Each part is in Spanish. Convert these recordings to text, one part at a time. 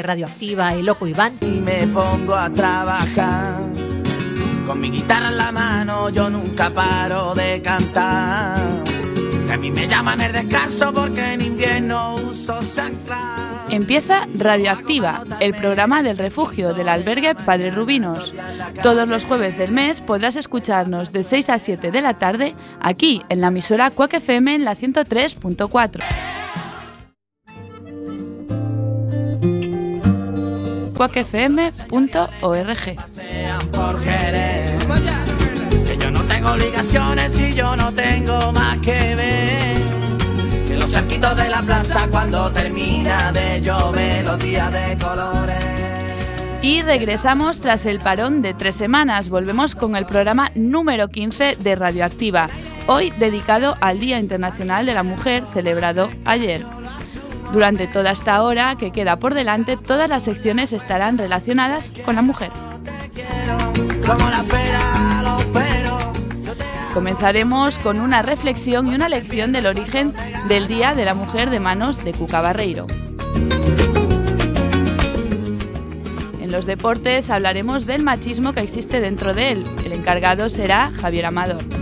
de Radioactiva, el Loco Iván. Y me pongo a trabajar. Con mi guitarra en la mano yo nunca paro de cantar. Que a mí me llaman el descanso porque en invierno uso chancla. Empieza Radioactiva, el programa del refugio del albergue Padre Rubinos. Todos los jueves del mes podrás escucharnos de 6 a 7 de la tarde aquí en la emisora Cuac FM en la 103.4. cuacfm.org. Sean por querer. Que yo no tengo obligaciones y yo no tengo más que ver. Que los cerquitos de la plaza cuando termina de llover los días de colores. Y regresamos tras el parón de tres semanas. Volvemos con el programa número 15 de Radioactiva, hoy dedicado al Día Internacional de la Mujer, celebrado ayer. Durante toda esta hora que queda por delante, todas las secciones estarán relacionadas con la mujer. Comenzaremos con una reflexión y una lección del origen del Día de la Mujer de manos de Cuca Barreiro. En los deportes hablaremos del machismo que existe dentro de él. El encargado será Javier Amador.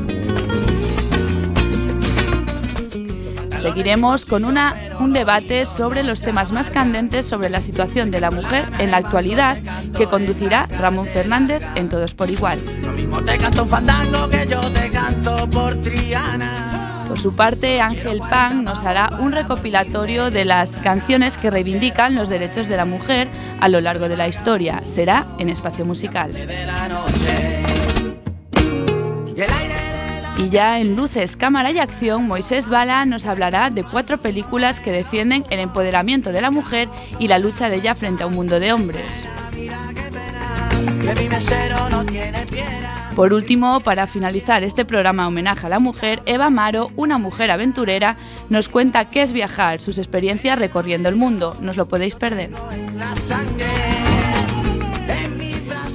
Seguiremos con una, un debate sobre los temas más candentes sobre la situación de la mujer en la actualidad que conducirá Ramón Fernández en Todos por Igual. Por su parte, Ángel Pan nos hará un recopilatorio de las canciones que reivindican los derechos de la mujer a lo largo de la historia. Será en espacio musical. Y ya en Luces, Cámara y Acción, Moisés Bala nos hablará de cuatro películas que defienden el empoderamiento de la mujer y la lucha de ella frente a un mundo de hombres. Por último, para finalizar este programa homenaje a la mujer, Eva Maro, una mujer aventurera, nos cuenta qué es viajar, sus experiencias recorriendo el mundo. No os lo podéis perder.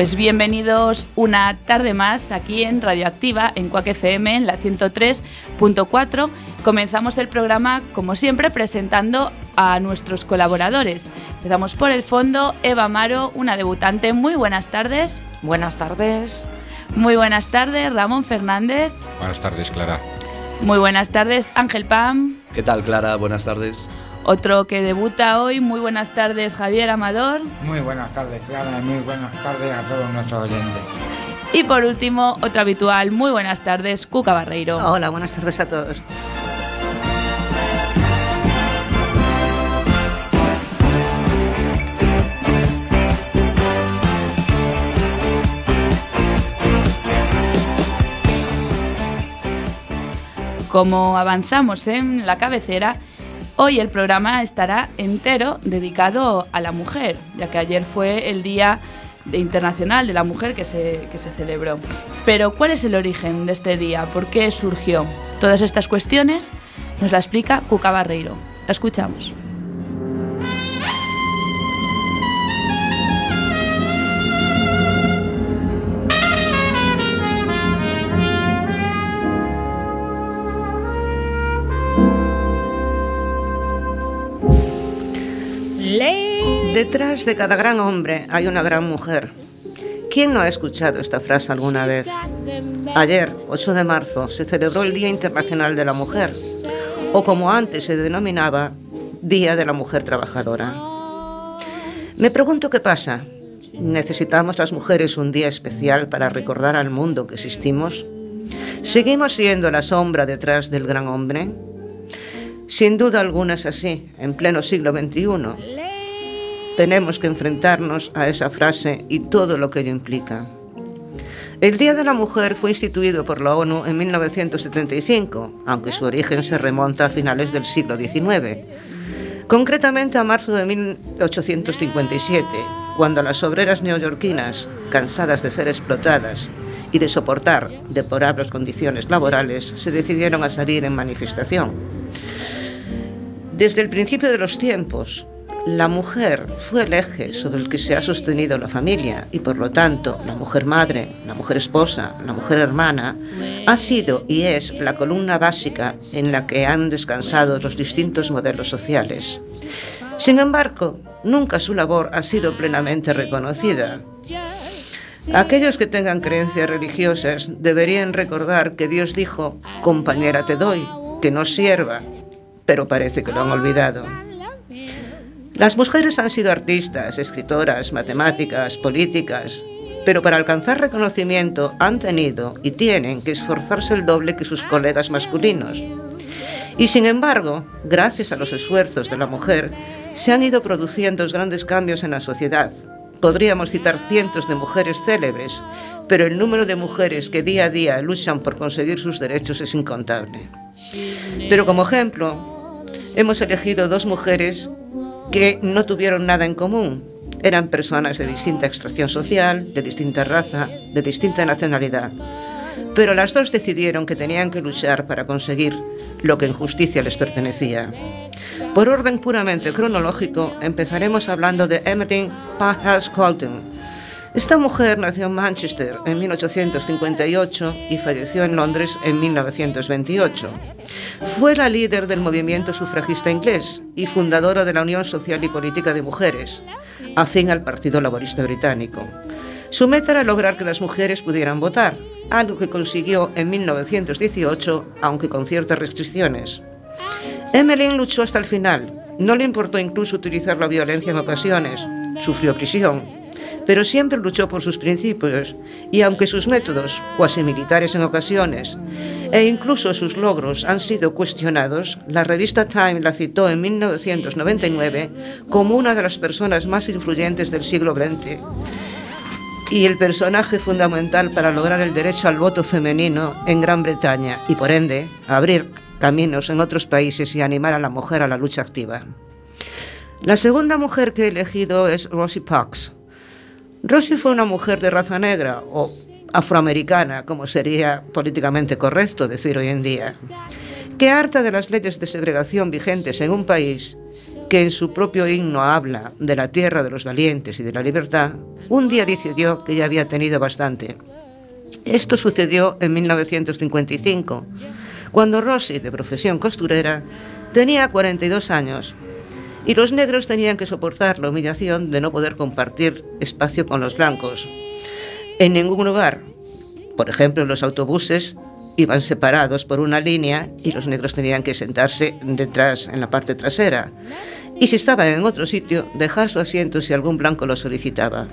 Pues bienvenidos una tarde más aquí en Radioactiva, en Cuac FM, en la 103.4. Comenzamos el programa, como siempre, presentando a nuestros colaboradores. Empezamos por el fondo, Eva Amaro, una debutante. Muy buenas tardes. Buenas tardes. Muy buenas tardes, Ramón Fernández. Buenas tardes, Clara. Muy buenas tardes, Ángel Pam. ¿Qué tal, Clara? Buenas tardes. Otro que debuta hoy. Muy buenas tardes, Javier Amador. Muy buenas tardes, Clara, y muy buenas tardes a todos nuestros oyentes. Y por último, otro habitual. Muy buenas tardes, Cuca Barreiro. Hola, buenas tardes a todos. Como avanzamos en la cabecera, hoy el programa estará entero dedicado a la mujer, ya que ayer fue el Día Internacional de la Mujer que se, que se celebró. Pero, ¿cuál es el origen de este día? ¿Por qué surgió? Todas estas cuestiones nos la explica Cuca Barreiro. La escuchamos. Detrás de cada gran hombre hay una gran mujer. ¿Quién no ha escuchado esta frase alguna vez? Ayer, 8 de marzo, se celebró el Día Internacional de la Mujer, o como antes se denominaba, Día de la Mujer Trabajadora. Me pregunto qué pasa. ¿Necesitamos las mujeres un día especial para recordar al mundo que existimos? ¿Seguimos siendo la sombra detrás del gran hombre? Sin duda alguna así, en pleno siglo XXI. Tenemos que enfrentarnos a esa frase y todo lo que ello implica. El Día de la Mujer fue instituido por la ONU en 1975, aunque su origen se remonta a finales del siglo XIX. Concretamente a marzo de 1857, cuando las obreras neoyorquinas, cansadas de ser explotadas y de soportar deplorables condiciones laborales, se decidieron a salir en manifestación. Desde el principio de los tiempos, la mujer fue el eje sobre el que se ha sostenido la familia y por lo tanto la mujer madre, la mujer esposa, la mujer hermana ha sido y es la columna básica en la que han descansado los distintos modelos sociales. Sin embargo, nunca su labor ha sido plenamente reconocida. Aquellos que tengan creencias religiosas deberían recordar que Dios dijo, compañera te doy, que no sierva, pero parece que lo han olvidado. Las mujeres han sido artistas, escritoras, matemáticas, políticas, pero para alcanzar reconocimiento han tenido y tienen que esforzarse el doble que sus colegas masculinos. Y sin embargo, gracias a los esfuerzos de la mujer, se han ido produciendo grandes cambios en la sociedad. Podríamos citar cientos de mujeres célebres, pero el número de mujeres que día a día luchan por conseguir sus derechos es incontable. Pero como ejemplo, hemos elegido dos mujeres que no tuvieron nada en común. Eran personas de distinta extracción social, de distinta raza, de distinta nacionalidad. Pero las dos decidieron que tenían que luchar para conseguir lo que en justicia les pertenecía. Por orden puramente cronológico, empezaremos hablando de Emmeline Pankhurst Colton, esta mujer nació en Manchester en 1858 y falleció en Londres en 1928. Fue la líder del movimiento sufragista inglés y fundadora de la Unión Social y Política de Mujeres, afín al Partido Laborista Británico. Su meta era lograr que las mujeres pudieran votar, algo que consiguió en 1918, aunque con ciertas restricciones. Emmeline luchó hasta el final. No le importó incluso utilizar la violencia en ocasiones. Sufrió prisión, pero siempre luchó por sus principios y aunque sus métodos, cuasi militares en ocasiones, e incluso sus logros han sido cuestionados, la revista Time la citó en 1999 como una de las personas más influyentes del siglo XX y el personaje fundamental para lograr el derecho al voto femenino en Gran Bretaña y por ende abrir caminos en otros países y animar a la mujer a la lucha activa. La segunda mujer que he elegido es Rosie Parks, Rosie fue una mujer de raza negra o afroamericana, como sería políticamente correcto decir hoy en día, que harta de las leyes de segregación vigentes en un país que en su propio himno habla de la tierra de los valientes y de la libertad, un día decidió que ya había tenido bastante. Esto sucedió en 1955, cuando Rosie, de profesión costurera, tenía 42 años y los negros tenían que soportar la humillación de no poder compartir espacio con los blancos. En ningún lugar, por ejemplo los autobuses, iban separados por una línea y los negros tenían que sentarse detrás, en la parte trasera. Y si estaban en otro sitio, dejar su asiento si algún blanco lo solicitaba.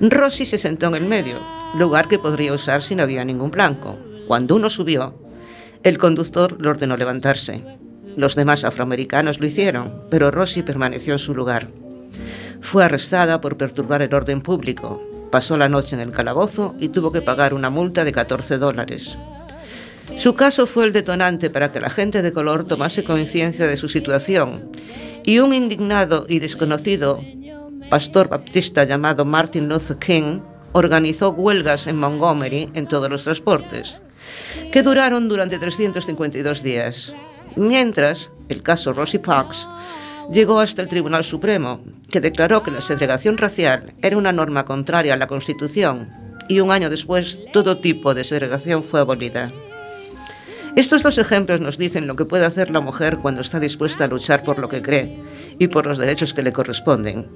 Rossi se sentó en el medio, lugar que podría usar si no había ningún blanco. Cuando uno subió, el conductor le ordenó levantarse. Los demás afroamericanos lo hicieron, pero Rossi permaneció en su lugar. Fue arrestada por perturbar el orden público. Pasó la noche en el calabozo y tuvo que pagar una multa de 14 dólares. Su caso fue el detonante para que la gente de color tomase conciencia de su situación y un indignado y desconocido pastor baptista llamado Martin Luther King organizó huelgas en Montgomery en todos los transportes, que duraron durante 352 días. Mientras, el caso Rosie Parks llegó hasta el Tribunal Supremo, que declaró que la segregación racial era una norma contraria a la Constitución y un año después todo tipo de segregación fue abolida. Estos dos ejemplos nos dicen lo que puede hacer la mujer cuando está dispuesta a luchar por lo que cree y por los derechos que le corresponden.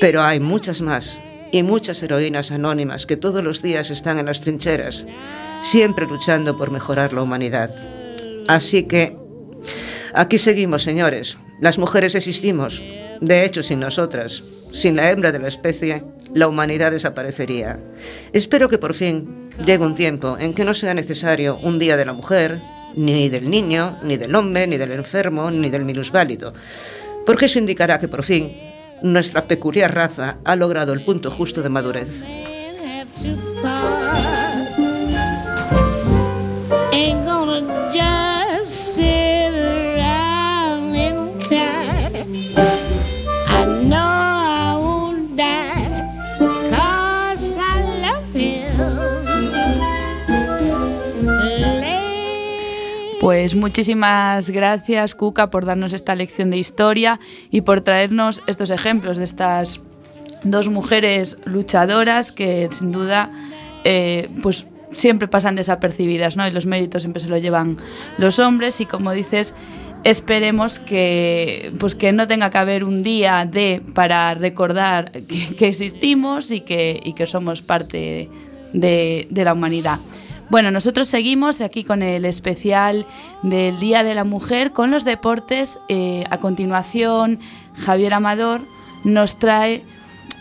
Pero hay muchas más y muchas heroínas anónimas que todos los días están en las trincheras, siempre luchando por mejorar la humanidad. Así que Aquí seguimos, señores. Las mujeres existimos. De hecho, sin nosotras, sin la hembra de la especie, la humanidad desaparecería. Espero que por fin llegue un tiempo en que no sea necesario un día de la mujer, ni del niño, ni del hombre, ni del enfermo, ni del minusválido, porque eso indicará que por fin nuestra peculiar raza ha logrado el punto justo de madurez. Pues muchísimas gracias, Cuca, por darnos esta lección de historia y por traernos estos ejemplos de estas dos mujeres luchadoras que sin duda eh, pues siempre pasan desapercibidas, ¿no? Y los méritos siempre se los llevan los hombres y como dices, esperemos que pues que no tenga que haber un día de para recordar que, existimos y que, y que somos parte de, de la humanidad. Bueno, nosotros seguimos aquí con el especial del Día de la Mujer con los deportes. Eh, a continuación, Javier Amador nos trae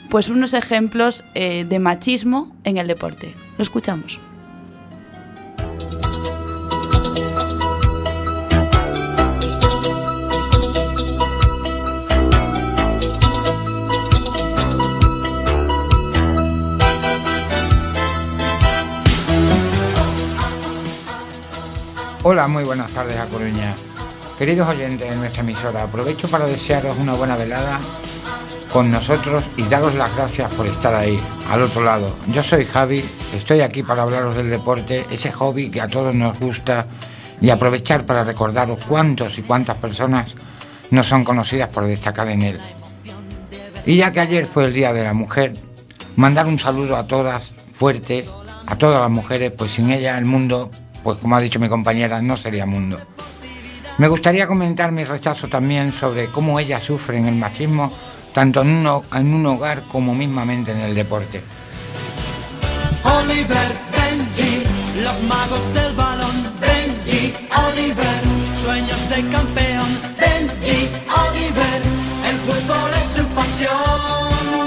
pues unos ejemplos eh, de machismo en el deporte. Lo escuchamos. Hola, muy buenas tardes a Coruña. Queridos oyentes de nuestra emisora, aprovecho para desearos una buena velada con nosotros y daros las gracias por estar ahí, al otro lado. Yo soy Javi, estoy aquí para hablaros del deporte, ese hobby que a todos nos gusta y aprovechar para recordaros cuántos y cuántas personas no son conocidas por destacar en él. Y ya que ayer fue el Día de la Mujer, mandar un saludo a todas fuerte, a todas las mujeres, pues sin ella el mundo pues como ha dicho mi compañera, no sería mundo. Me gustaría comentar mi rechazo también sobre cómo ellas sufren el machismo tanto en, en un hogar como mismamente en el deporte. Oliver, Benji, los magos del balón, Benji, Oliver, sueños de campeón, Benji, Oliver, el fútbol es su pasión.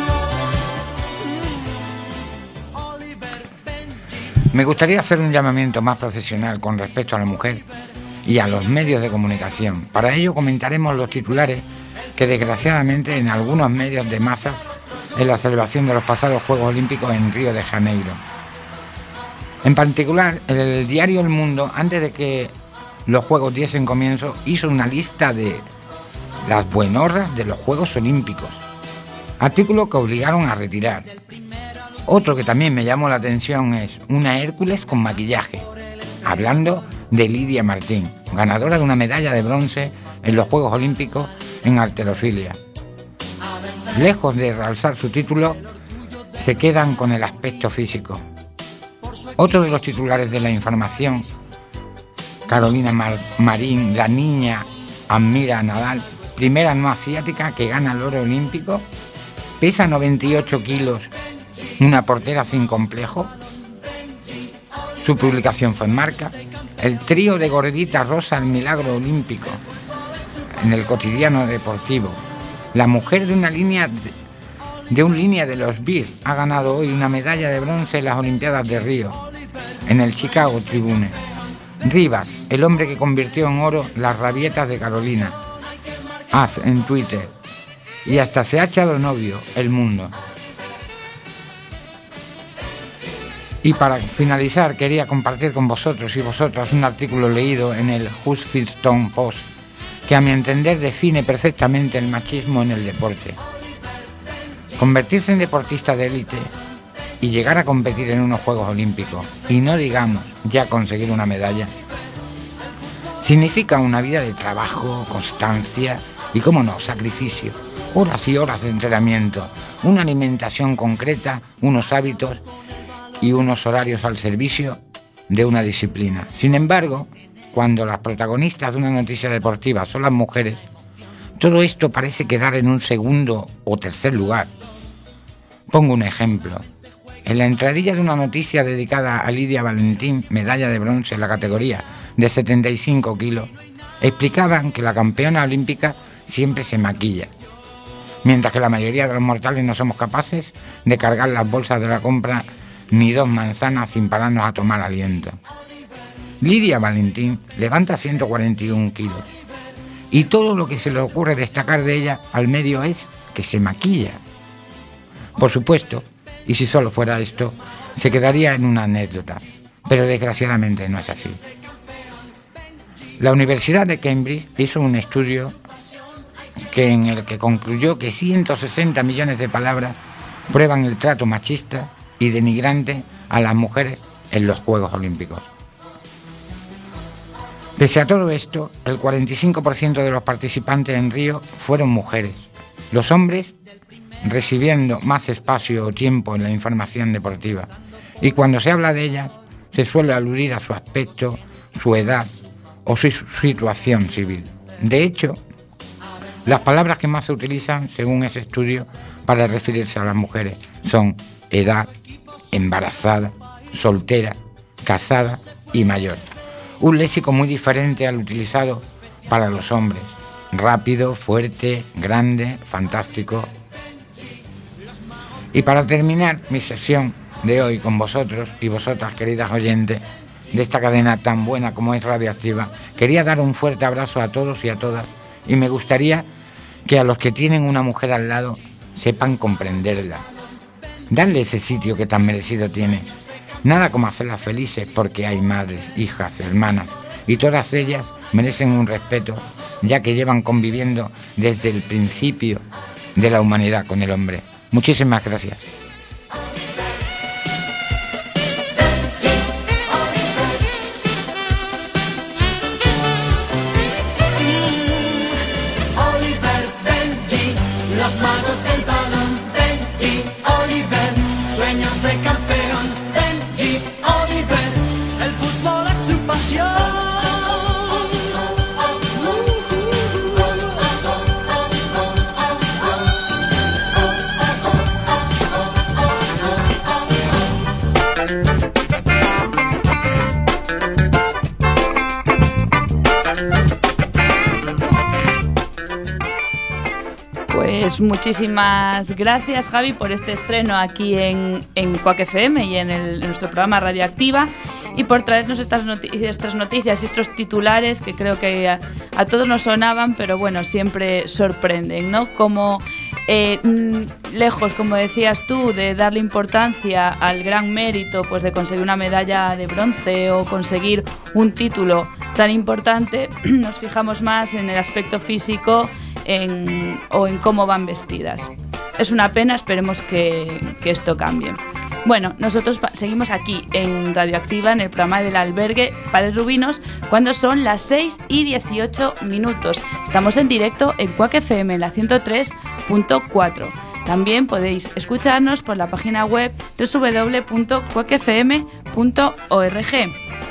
Me gustaría hacer un llamamiento más profesional con respecto a la mujer y a los medios de comunicación. Para ello comentaremos los titulares que desgraciadamente en algunos medios de masas en la celebración de los pasados Juegos Olímpicos en Río de Janeiro. En particular, el diario El Mundo, antes de que los Juegos diesen comienzo, hizo una lista de las buenorras de los Juegos Olímpicos, artículo que obligaron a retirar. Otro que también me llamó la atención es una Hércules con maquillaje, hablando de Lidia Martín, ganadora de una medalla de bronce en los Juegos Olímpicos en arterofilia. Lejos de realzar su título, se quedan con el aspecto físico. Otro de los titulares de la información, Carolina Marín, la niña admira a Nadal, primera no asiática que gana el oro olímpico, pesa 98 kilos una portera sin complejo. Su publicación fue en marca. El trío de Gordita Rosa, el milagro olímpico, en el cotidiano deportivo. La mujer de una línea de, un línea de los Bears ha ganado hoy una medalla de bronce en las Olimpiadas de Río, en el Chicago Tribune. Rivas, el hombre que convirtió en oro las rabietas de Carolina. Haz en Twitter. Y hasta se ha echado novio el mundo. Y para finalizar, quería compartir con vosotros y vosotras un artículo leído en el Huffington Post, que a mi entender define perfectamente el machismo en el deporte. Convertirse en deportista de élite y llegar a competir en unos Juegos Olímpicos, y no digamos ya conseguir una medalla, significa una vida de trabajo, constancia y, como no, sacrificio, horas y horas de entrenamiento, una alimentación concreta, unos hábitos y unos horarios al servicio de una disciplina. Sin embargo, cuando las protagonistas de una noticia deportiva son las mujeres, todo esto parece quedar en un segundo o tercer lugar. Pongo un ejemplo. En la entradilla de una noticia dedicada a Lidia Valentín, medalla de bronce en la categoría de 75 kilos, explicaban que la campeona olímpica siempre se maquilla, mientras que la mayoría de los mortales no somos capaces de cargar las bolsas de la compra ni dos manzanas sin pararnos a tomar aliento. Lidia Valentín levanta 141 kilos y todo lo que se le ocurre destacar de ella al medio es que se maquilla. Por supuesto, y si solo fuera esto, se quedaría en una anécdota, pero desgraciadamente no es así. La Universidad de Cambridge hizo un estudio que en el que concluyó que 160 millones de palabras prueban el trato machista y denigrante a las mujeres en los Juegos Olímpicos. Pese a todo esto, el 45% de los participantes en Río fueron mujeres. Los hombres recibiendo más espacio o tiempo en la información deportiva. Y cuando se habla de ellas, se suele aludir a su aspecto, su edad o su situación civil. De hecho, las palabras que más se utilizan, según ese estudio, para referirse a las mujeres son edad, embarazada, soltera, casada y mayor. Un léxico muy diferente al utilizado para los hombres. Rápido, fuerte, grande, fantástico. Y para terminar mi sesión de hoy con vosotros y vosotras, queridas oyentes, de esta cadena tan buena como es Radioactiva, quería dar un fuerte abrazo a todos y a todas y me gustaría que a los que tienen una mujer al lado sepan comprenderla. Darle ese sitio que tan merecido tiene Nada como hacerlas felices porque hay madres, hijas, hermanas y todas ellas merecen un respeto ya que llevan conviviendo desde el principio de la humanidad con el hombre. Muchísimas gracias. Pues muchísimas gracias Javi por este estreno aquí en, en FM y en, nuestro programa Radioactiva y por traernos estas, noticias, noticias y estos titulares que creo que a, todos nos sonaban, pero bueno, siempre sorprenden, ¿no? Como eh, mm, lejos, como decías tú, de darle importancia al gran mérito pues, de conseguir una medalla de bronce o conseguir un título tan importante, nos fijamos más en el aspecto físico o en cómo van vestidas. Es una pena, esperemos que, esto cambie. Bueno, nosotros seguimos aquí en Radioactiva, en el programa del albergue para Rubinos, cuando son las 6 y 18 minutos. Estamos en directo en Cuac FM, en la 103.4. También podéis escucharnos por la página web www.cuacfm.org.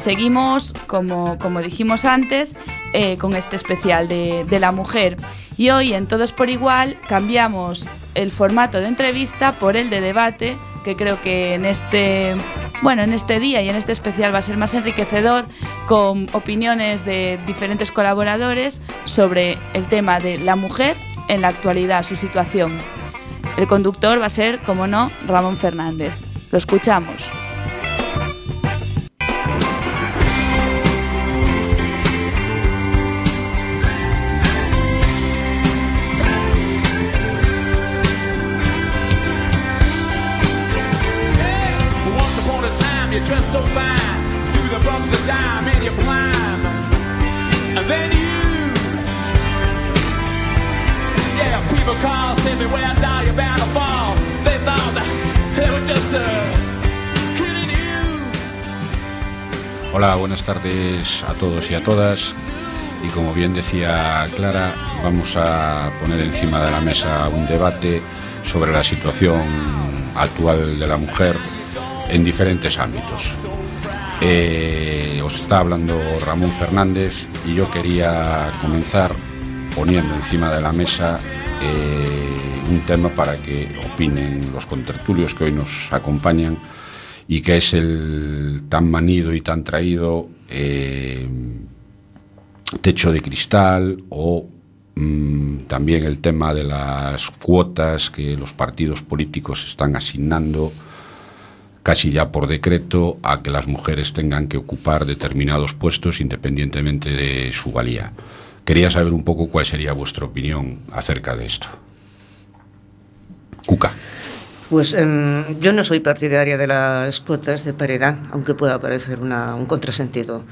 Seguimos, como, como dijimos antes, eh, con este especial de, de, la mujer. Y hoy en Todos por Igual cambiamos el formato de entrevista por el de debate, que creo que en este, bueno, en este día y en este especial va a ser más enriquecedor, con opiniones de diferentes colaboradores sobre el tema de la mujer en la actualidad, su situación. El conductor va a ser, como no, Ramón Fernández. Lo escuchamos. Hola, buenas tardes a todos y a todas. Y como bien decía Clara, vamos a poner encima de la mesa un debate sobre la situación actual de la mujer en diferentes ámbitos. Eh, os está hablando Ramón Fernández y yo quería comenzar poniendo encima de la mesa eh, un tema para que opinen los contertulios que hoy nos acompañan y que es el tan manido y tan traído eh, techo de cristal o mm, también el tema de las cuotas que los partidos políticos están asignando casi ya por decreto a que las mujeres tengan que ocupar determinados puestos independientemente de su valía. Quería saber un poco cuál sería vuestra opinión acerca de esto. Cuca. Pues em, yo no soy partidaria de las cuotas de paridad, aunque pueda parecer un contrasentido,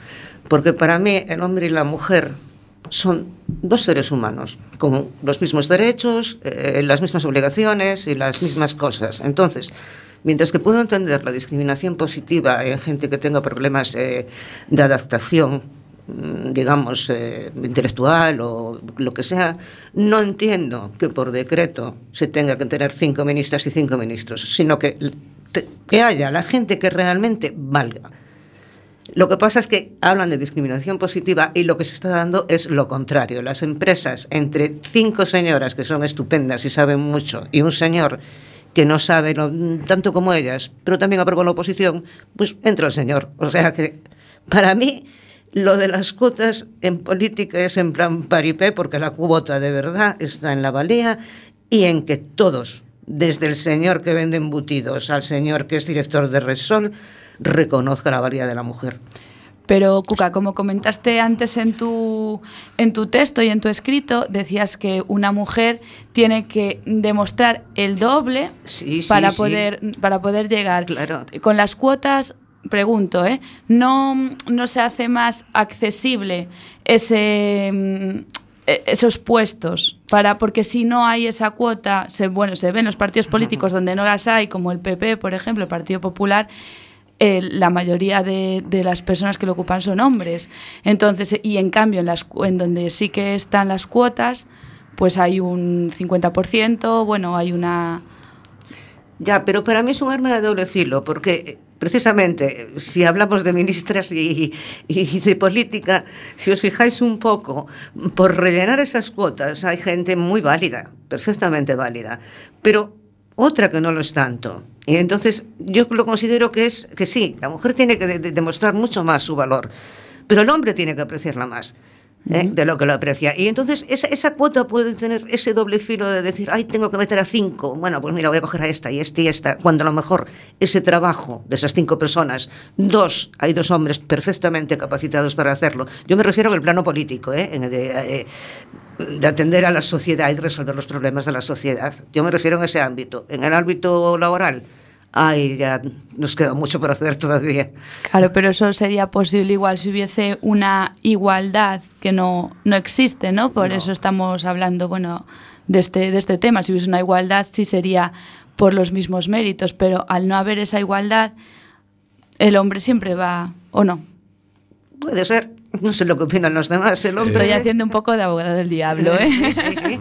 porque para mí el hombre y la mujer son dos seres humanos, con los mismos derechos, eh, las mismas obligaciones y las mismas cosas. Entonces, Mientras que puedo entender la discriminación positiva en gente que tenga problemas eh, de adaptación mm, digamos, eh, intelectual o lo que sea, no entiendo que por decreto se tenga que tener cinco ministras y cinco ministros, sino que, que haya la gente que realmente valga. Lo que pasa es que hablan de discriminación positiva y lo que se está dando es lo contrario. Las empresas, entre cinco señoras que son estupendas y saben mucho, y un señor que no sabe tanto como ellas, pero también aprobó la oposición, pues entra el señor. O sea que, para mí, lo de las cuotas en política es en plan paripé, porque la cuota de verdad está en la valía y en que todos, desde el señor que vende embutidos al señor que es director de Resol, reconozca la valía de la mujer. Pero, Cuca, como comentaste antes en tu, en tu texto y en tu escrito, decías que una mujer tiene que demostrar el doble Sí, sí, para, sí. Poder, para poder llegar. Claro. Con las cuotas, pregunto, ¿eh? ¿no, ¿no se hace más accesible ese, mm, esos puestos? Para, porque si no hay esa cuota, se, bueno, se ven los partidos políticos donde no las hay, como el PP, por ejemplo, el Partido Popular, eh, la mayoría de, de las personas que lo ocupan son hombres. Entonces, y en cambio, en, las, en donde sí que están las cuotas, pues hay un 50%, bueno, hay una... Ya, pero para mí es un arma de doble filo, porque eh, precisamente si hablamos de ministras y, y de política, si os fijáis un poco, por rellenar esas cuotas hay gente muy válida, perfectamente válida, pero otra que no lo es tanto. Y entonces yo lo considero que es que sí, la mujer tiene que de- de- demostrar mucho más su valor, pero el hombre tiene que apreciarla más. ¿Eh? de lo que lo aprecia. Y entonces esa, esa cuota puede tener ese doble filo de decir, ay, tengo que meter a cinco. Bueno, pues mira, voy a coger a esta y esta y esta. Cuando a lo mejor ese trabajo de esas cinco personas, dos, hay dos hombres perfectamente capacitados para hacerlo. Yo me refiero al plano político, ¿eh? En el de, eh, de atender a la sociedad y resolver los problemas de la sociedad. Yo me refiero en ese ámbito. En el ámbito laboral, ay, ya nos queda mucho por hacer todavía. Claro, pero eso sería posible igual si hubiese una igualdad que no, no existe, ¿no? Por eso estamos hablando, bueno, de este, de este tema. Si hubiese una igualdad, sí sería por los mismos méritos, pero al no haber esa igualdad, el hombre siempre va, ¿o no? Puede ser. No sé lo que opinan los demás. El hombre... Estoy haciendo un poco de abogado del diablo, ¿eh? Sí, sí, sí.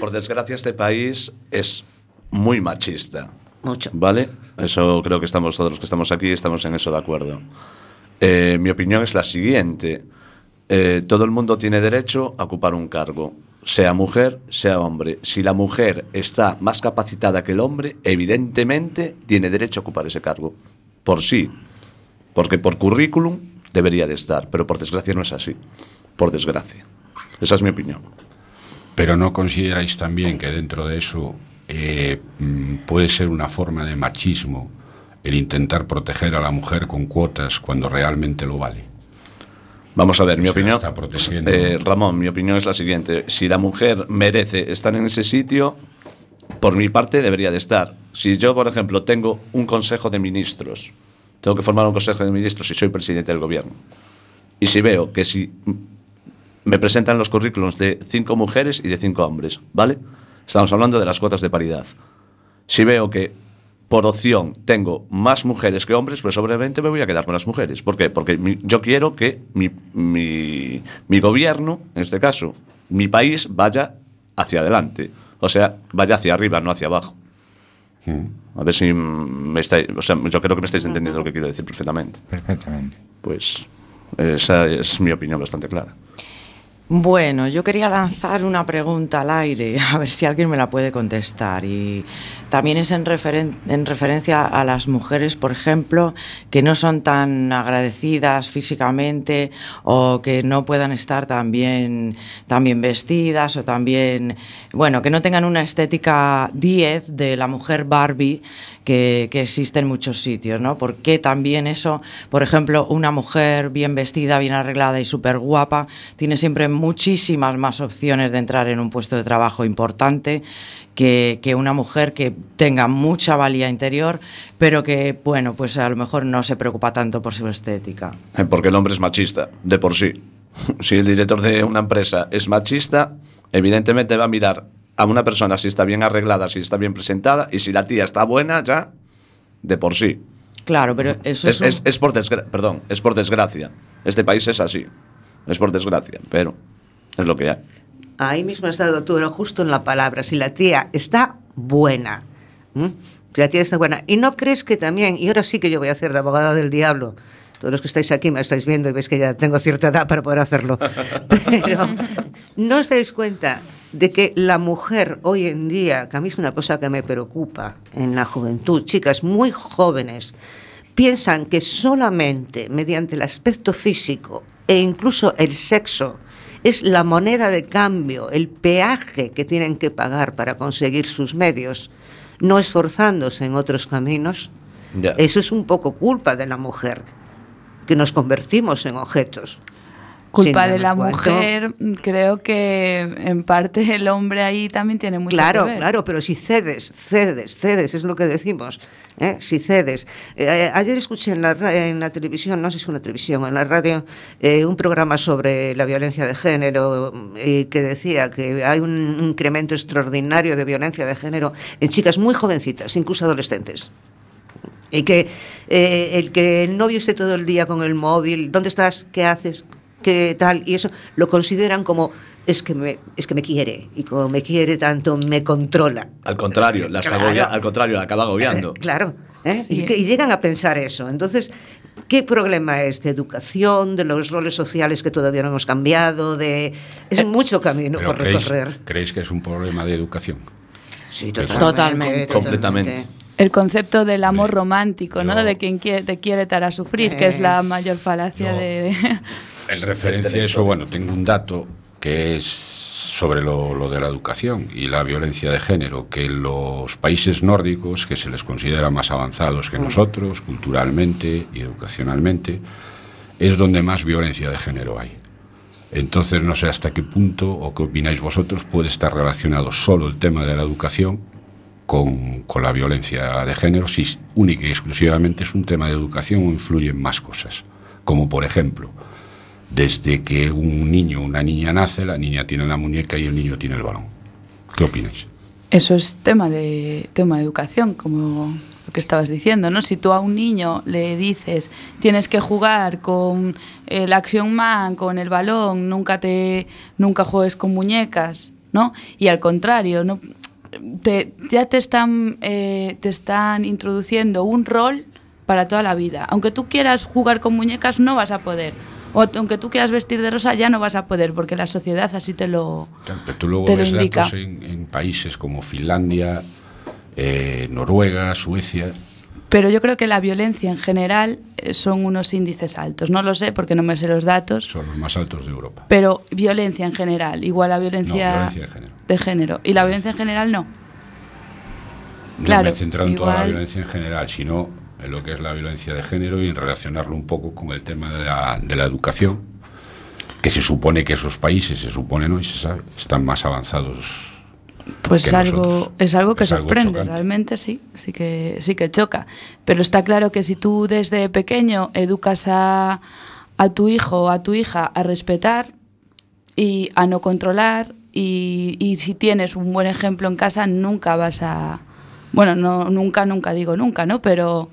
Por desgracia, este país es muy machista. Mucho. ¿Vale? Eso creo que estamos todos los que estamos aquí, estamos en eso de acuerdo. Eh, mi opinión es la siguiente. Eh, todo el mundo tiene derecho a ocupar un cargo, sea mujer, sea hombre. Si la mujer está más capacitada que el hombre, evidentemente tiene derecho a ocupar ese cargo. Por sí. Porque por currículum debería de estar, pero por desgracia no es así. Por desgracia. Esa es mi opinión. Pero no consideráis también que dentro de eso eh, mm, puede ser una forma de machismo el intentar proteger a la mujer con cuotas cuando realmente lo vale. Vamos a ver, mi Se opinión. Eh, Ramón, mi opinión es la siguiente. Si la mujer merece estar en ese sitio, por mi parte debería de estar. Si yo, por ejemplo, tengo un consejo de ministros, tengo que formar un consejo de ministros y soy presidente del gobierno, y si veo que si me presentan los currículums de cinco mujeres y de cinco hombres, ¿vale? Estamos hablando de las cuotas de paridad. Si veo que por opción tengo más mujeres que hombres, pues obviamente me voy a quedar con las mujeres. ¿Por qué? Porque mi- yo quiero que mi, mi- mi gobierno, en este caso, mi país, vaya hacia adelante. O sea, vaya hacia arriba, no hacia abajo. A ver si me estáis... O sea, yo creo que me estáis entendiendo lo que quiero decir perfectamente. Perfectamente. Pues esa es mi opinión bastante clara. Bueno, yo quería lanzar una pregunta al aire, a ver si alguien me la puede contestar. Y también es en, referen- en referencia a las mujeres, por ejemplo, que no son tan agradecidas físicamente o que no puedan estar tan tan bien vestidas o también, bueno, que no tengan una estética 10 de la mujer Barbie que, que existe en muchos sitios, ¿no? Porque también eso, por ejemplo, una mujer bien vestida, bien arreglada y súper guapa, tiene siempre muchísimas más opciones de entrar en un puesto de trabajo importante que, que una mujer que tenga mucha valía interior, pero que, bueno, pues a lo mejor no se preocupa tanto por su estética. Eh, Porque el hombre es machista, de por sí. Si el director de una empresa es machista, evidentemente va a mirar a una persona si está bien arreglada, si está bien presentada, y si la tía está buena, ya, de por sí. Claro, pero eso es, Es, un- es- es por desgra- perdón, es por desgracia. Este país es así. Es por desgracia, pero es lo que hay. Ahí mismo has dado tú, justo en la palabra. Si la tía está buena, ¿m? si la tía está buena. Y no crees que también, y ahora sí que yo voy a hacer de abogada del diablo, todos los que estáis aquí me estáis viendo y veis que ya tengo cierta edad para poder hacerlo, pero no os dais cuenta de que la mujer hoy en día, que a mí es una cosa que me preocupa en la juventud, chicas muy jóvenes, piensan que solamente mediante el aspecto físico e incluso el sexo es la moneda de cambio, el peaje que tienen que pagar para conseguir sus medios, no esforzándose en otros caminos. Eso es un poco culpa de la mujer, que nos convertimos en objetos. Culpa de la mujer, creo que en parte el hombre ahí también tiene mucho Claro, que ver. claro, pero si cedes, cedes, cedes, es lo que decimos. ¿eh? Si cedes. Eh, ayer escuché en la, en la televisión, no sé si la televisión en la radio, eh, un programa sobre la violencia de género eh, que decía que hay un incremento extraordinario de violencia de género en chicas muy jovencitas, incluso adolescentes. Y que eh, el que el novio esté todo el día con el móvil, ¿dónde estás? ¿Qué haces? ¿Qué tal? Y eso lo consideran como es que me, es que me quiere y como me quiere tanto me controla. Al contrario, la está Claro. agobia- al contrario, la acaba agobiando. Eh, claro. ¿eh? Sí. Y, que- y llegan a pensar eso. Entonces, ¿qué problema es de educación, de los roles sociales que todavía no hemos cambiado? De, es mucho camino por ¿creéis, recorrer. ¿Creéis que es un problema de educación? Sí, Totalmente. Completamente. El concepto del amor Hombre, romántico, ¿no? yo- De quien quiere, te quiere te hará sufrir, que es la mayor falacia Yo- de... En referencia a eso, bueno, tengo un dato que es sobre lo, lo de la educación y la violencia de género, que los países nórdicos, que se les considera más avanzados que nosotros, culturalmente y educacionalmente, es donde más violencia de género hay. Entonces, no sé hasta qué punto o qué opináis vosotros puede estar relacionado solo el tema de la educación con, con la violencia de género, si única y exclusivamente es un tema de educación o influyen más cosas. Como por ejemplo, desde que un niño o una niña nace, la niña tiene la muñeca y el niño tiene el balón. ¿Qué opináis? Eso es tema de, tema de educación, como lo que estabas diciendo, ¿no? Si tú a un niño le dices tienes que jugar con el Action Man, con el balón, nunca te nunca juegues con muñecas, ¿no? Y al contrario, no te, ya te están eh, te están introduciendo un rol para toda la vida. Aunque tú quieras jugar con muñecas, no vas a poder. O aunque tú quieras vestir de rosa, ya no vas a poder, porque la sociedad así te lo, Claro, pero tú luego te lo ves indica. datos en, en países como Finlandia, eh, Noruega, Suecia. Pero yo creo que la violencia en general eh, son unos índices altos. No lo sé porque no me sé los datos. Son los más altos de Europa. Pero violencia en general, igual a violencia, No, violencia de género. de género. Y la violencia en general no. No Claro, me he centrado en toda la violencia en general, sino en lo que es la violencia de género y en relacionarlo un poco con el tema de la, de la educación, que se supone que esos países, se supone, ¿no? Y se sabe, están más avanzados. Pues algo, nosotros. es algo que Es sorprende, realmente sí, sí que, sí que choca. Pero está claro que si tú desde pequeño educas a, a tu hijo o a tu hija a respetar y a no controlar, y, y si tienes un buen ejemplo en casa, nunca vas a... Bueno, no, nunca, nunca digo nunca, ¿no? Pero,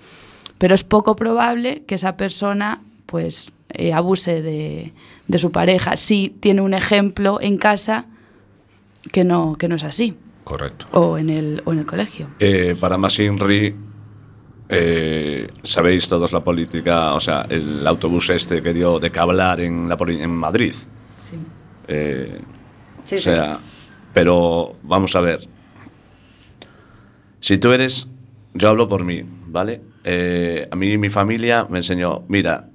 pero es poco probable que esa persona pues eh, abuse de, de su pareja si tiene un ejemplo en casa que no, que no es así. Correcto. O en el, o en el colegio. Eh, para más Inri, eh, sabéis todos la política, o sea, el autobús este que dio de que hablar en, la, en Madrid. Sí. Eh, Sí, o sí. sea, pero vamos a ver. Si tú eres, yo hablo por mí, ¿vale? Eh, a mí mi familia me enseñó, mira,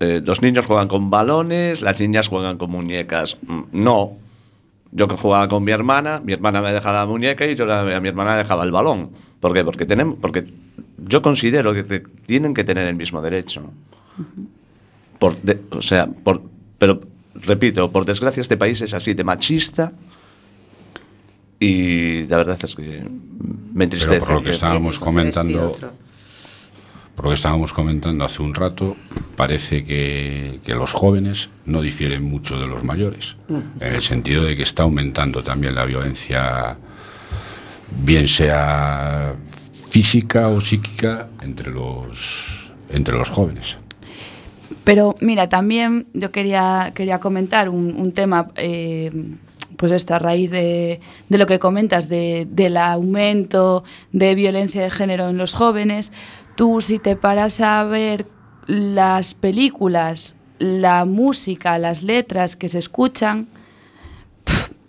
eh, los niños juegan con balones, las niñas juegan con muñecas. Mm, No. Yo que jugaba con mi hermana, mi hermana me dejaba la muñeca y yo la- a mi hermana le dejaba el balón. ¿Por qué? Porque, tenemos, porque yo considero que te- tienen que tener el mismo derecho. Por de- o sea, por, pero repito, por desgracia este país es así de machista y la verdad es que me entristece. Pero por lo que que- estábamos comentando, otro. por lo que estábamos comentando hace un rato, parece que, que los jóvenes no difieren mucho de los mayores, en el sentido de que está aumentando también la violencia, bien sea física o psíquica, entre los, entre los jóvenes. Pero mira, también yo quería, quería comentar un, un tema, eh, pues esto, a raíz de, de lo que comentas de, del aumento de violencia de género en los jóvenes. Tú si te paras a ver las películas, la música, las letras que se escuchan,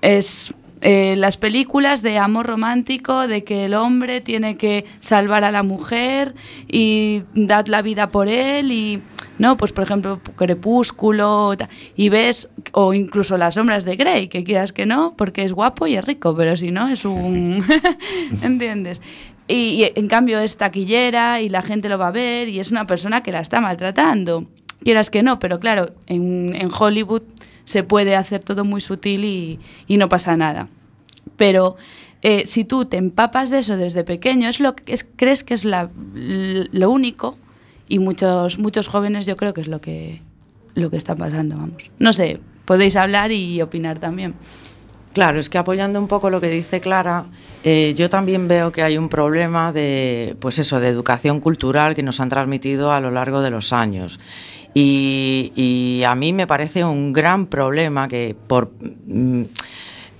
es eh, las películas de amor romántico, de que el hombre tiene que salvar a la mujer y dar la vida por él y no, pues por ejemplo Crepúsculo y ves o incluso las sombras de Grey, que quieras que no, porque es guapo y es rico, pero si no es un ¿entiendes? Y, en cambio es taquillera y la gente lo va a ver y es una persona que la está maltratando. Quieras que no, pero claro, en, en Hollywood se puede hacer todo muy sutil y, y no pasa nada. Pero eh, si tú te empapas de eso desde pequeño, es lo que es, crees que es la, lo único y muchos, muchos jóvenes yo creo que es lo que, lo que está pasando, vamos. No sé, podéis hablar y opinar también. Claro, es que apoyando un poco lo que dice Clara, eh, yo también veo que hay un problema de, pues eso, de educación cultural que nos han transmitido a lo largo de los años. Y, a mí me parece un gran problema que por mm,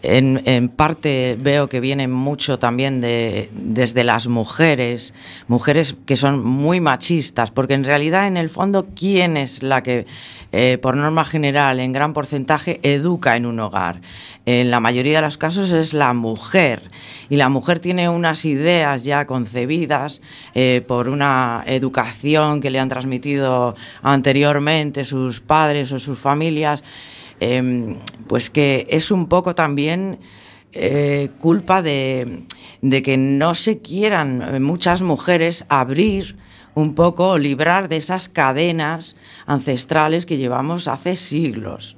en, parte veo que viene mucho también de, desde las mujeres, mujeres que son muy machistas, porque en realidad en el fondo, ¿quién es la que, eh, por norma general, en gran porcentaje, educa en un hogar? En la mayoría de los casos es la mujer, y la mujer tiene unas ideas ya concebidas eh, por una educación que le han transmitido anteriormente sus padres o sus familias eh, pues que es un poco también eh, culpa de, que no se quieran eh, muchas mujeres abrir un poco, librar de esas cadenas ancestrales que llevamos hace siglos.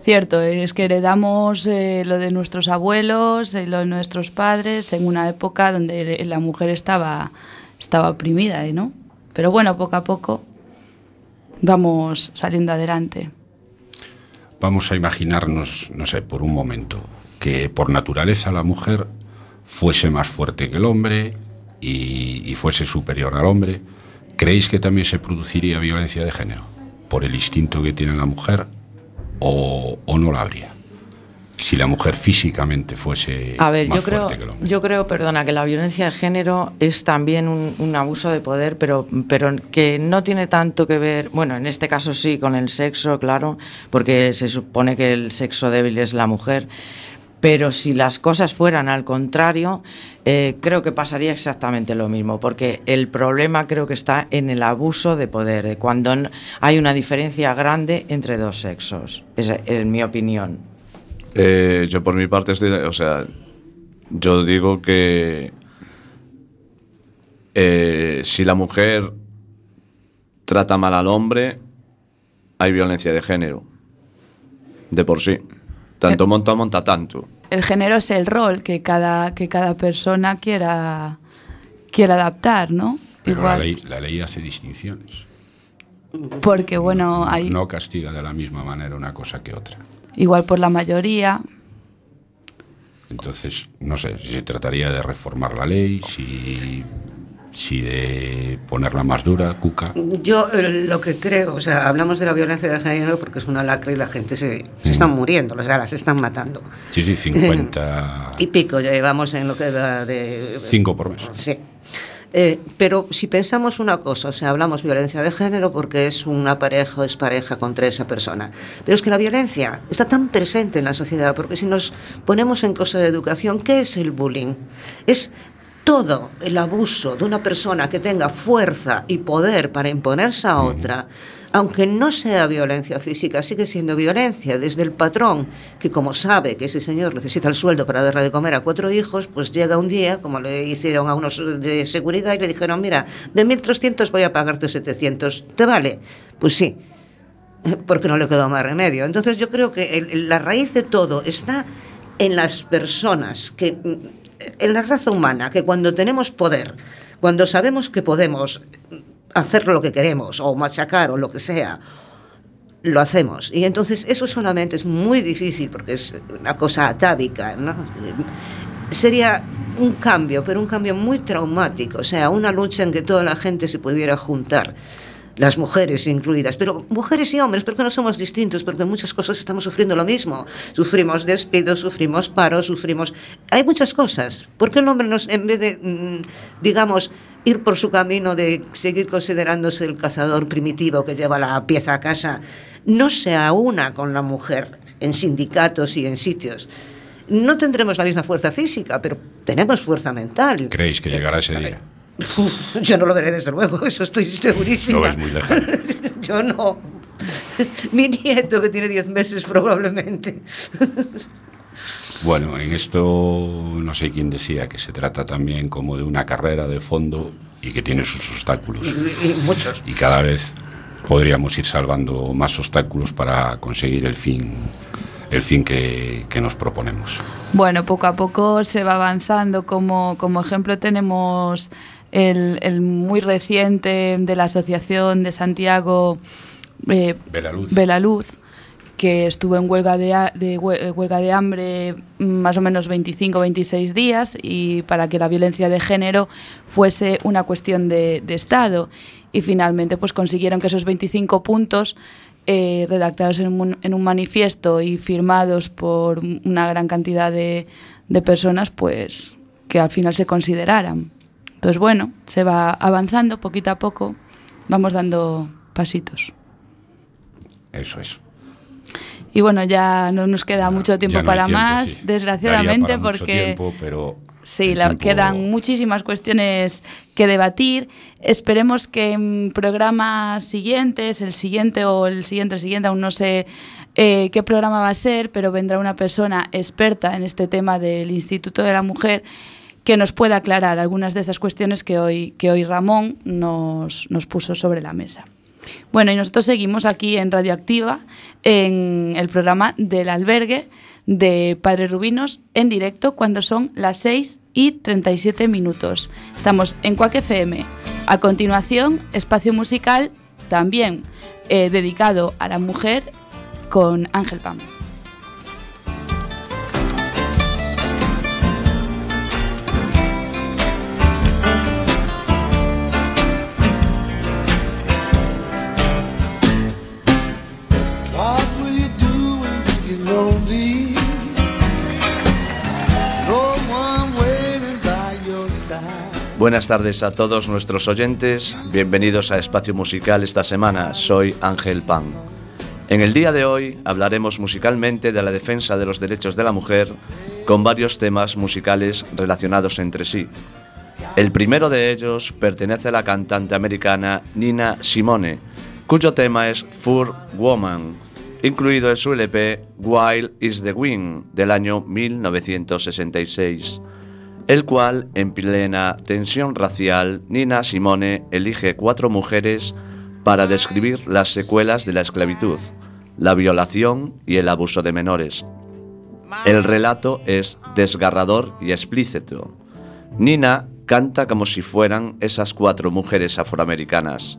Cierto, es que heredamos eh, lo de nuestros abuelos, eh, lo de nuestros padres en una época donde la mujer estaba, estaba oprimida, ¿eh, ¿no? Pero bueno, poco a poco vamos saliendo adelante. Vamos a imaginarnos, no sé, por un momento, que por naturaleza la mujer fuese más fuerte que el hombre y, fuese superior al hombre. ¿Creéis que también se produciría violencia de género por el instinto que tiene la mujer o no la habría? Si la mujer físicamente fuese A ver, más yo creo, que el yo creo, perdona, que la violencia de género es también un, un abuso de poder, pero, pero que no tiene tanto que ver, bueno, en este caso sí, con el sexo, claro, porque se supone que el sexo débil es la mujer. Pero si las cosas fueran al contrario, eh, creo que pasaría exactamente lo mismo, porque el problema creo que está en el abuso de poder, de cuando hay una diferencia grande entre dos sexos, es, es mi opinión. Eh, yo por mi parte estoy, o sea, yo digo que eh, si la mujer trata mal al hombre, hay violencia de género, de por sí. Tanto monta, monta tanto. El género es el rol que cada, que cada persona quiera, quiera adaptar, ¿no? Pero la ley, la ley hace distinciones. Porque, bueno, hay, No castiga de la misma manera una cosa que otra. Igual por la mayoría, Entonces, no sé, si se trataría de reformar la ley, si, si de ponerla más dura, cuca. Yo eh, lo que creo, o sea, hablamos de la violencia de género porque es una lacra y la gente se, se están muriendo, o sea, las están matando. Sí, sí, 50... Y pico llevamos en lo que va de... 5 por mes. Sí. Eh, pero si pensamos una cosa, o sea, hablamos violencia de género porque es una pareja o es pareja contra esa persona. Pero es que la violencia está tan presente en la sociedad, porque si nos ponemos en cosa de educación, ¿qué es el bullying? Es todo el abuso de una persona que tenga fuerza y poder para imponerse a otra, aunque no sea violencia física, sigue siendo violencia. Desde el patrón, que como sabe que ese señor necesita el sueldo para darle de comer a cuatro hijos, pues llega un día, como le hicieron a unos de seguridad, y le dijeron, mira, de 1.300 voy a pagarte 700. ¿Te vale? Pues sí porque no le quedó más remedio. Entonces yo creo que la raíz de todo está en las personas, que, en la raza humana, que cuando tenemos poder, cuando sabemos que podemos hacer lo que queremos, o machacar, o lo que sea, lo hacemos. Y entonces eso solamente es muy difícil, porque es una cosa atávica, ¿no? Sería un cambio, pero un cambio muy traumático, o sea, una lucha en que toda la gente se pudiera juntar las mujeres incluidas, pero mujeres y hombres, porque no somos distintos, porque en muchas cosas estamos sufriendo lo mismo. Sufrimos despidos, sufrimos paros, sufrimos... Hay muchas cosas. ¿Por qué el hombre, nos, en vez de, mm, digamos, ir por su camino de seguir considerándose el cazador primitivo que lleva la pieza a casa, no se aúna con la mujer en sindicatos y en sitios? No tendremos la misma fuerza física, pero tenemos fuerza mental. ¿Creéis que llegará ese día? Uf, yo no lo veré desde luego, eso estoy segurísima. Lo ves muy lejano. yo no. Mi nieto que tiene 10 meses probablemente. Bueno, en esto no sé quién decía que se trata también como de una carrera de fondo y que tiene sus obstáculos. Y, y muchos. Y cada vez podríamos ir salvando más obstáculos para conseguir el fin, el fin que, que nos proponemos. Bueno, poco a poco se va avanzando. Como, como ejemplo tenemos el, el muy reciente de la Asociación de Santiago eh, Belaluz. Belaluz, que estuvo en huelga de, de eh, huelga de hambre más o menos 25 26 días y para que la violencia de género fuese una cuestión de, de Estado. Y finalmente pues consiguieron que esos 25 puntos eh, redactados en un, en un manifiesto y firmados por una gran cantidad de, de personas, pues que al final se consideraran. Entonces, bueno, se va avanzando poquito a poco, vamos dando pasitos. Eso es. Y bueno, ya no nos queda mucho tiempo no para tiempo, más, sí. desgraciadamente, para mucho porque tiempo, pero sí, la- tiempo- quedan muchísimas cuestiones que debatir. Esperemos que en programas siguientes, el siguiente o el siguiente, el siguiente, aún no sé eh, qué programa va a ser, pero vendrá una persona experta en este tema del Instituto de la Mujer que nos pueda aclarar algunas de esas cuestiones que hoy, que hoy Ramón nos, nos puso sobre la mesa. Bueno, y nosotros seguimos aquí en Radioactiva, en el programa del albergue de Padre Rubinos, en directo cuando son las 6 y 37 minutos. Estamos en Cuac FM. A continuación, espacio musical también eh, dedicado a la mujer con Ángel Pam. Buenas tardes a todos nuestros oyentes, bienvenidos a Espacio Musical esta semana, soy Ángel Pan. En el día de hoy hablaremos musicalmente de la defensa de los derechos de la mujer con varios temas musicales relacionados entre sí. El primero de ellos pertenece a la cantante americana Nina Simone, cuyo tema es Fur Woman, incluido en su LP Wild is the Wind del año 1966 el cual, en plena tensión racial, Nina Simone elige cuatro mujeres para describir las secuelas de la esclavitud, la violación y el abuso de menores. El relato es desgarrador y explícito. Nina canta como si fueran esas cuatro mujeres afroamericanas.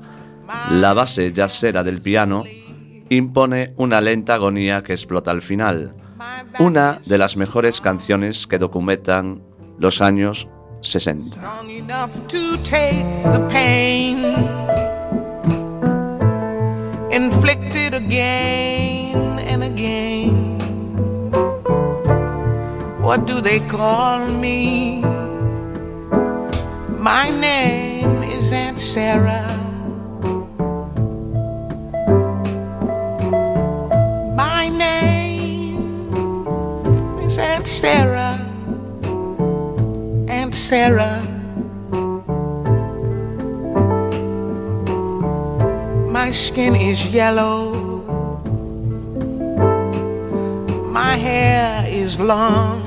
La base jazzera del piano impone una lenta agonía que explota al final. Una de las mejores canciones que documentan los años 60. strong enough to take the pain inflicted again and again. What do they call me? My name is Aunt Sarah. Sarah. Sarah. My skin is yellow. My hair is long.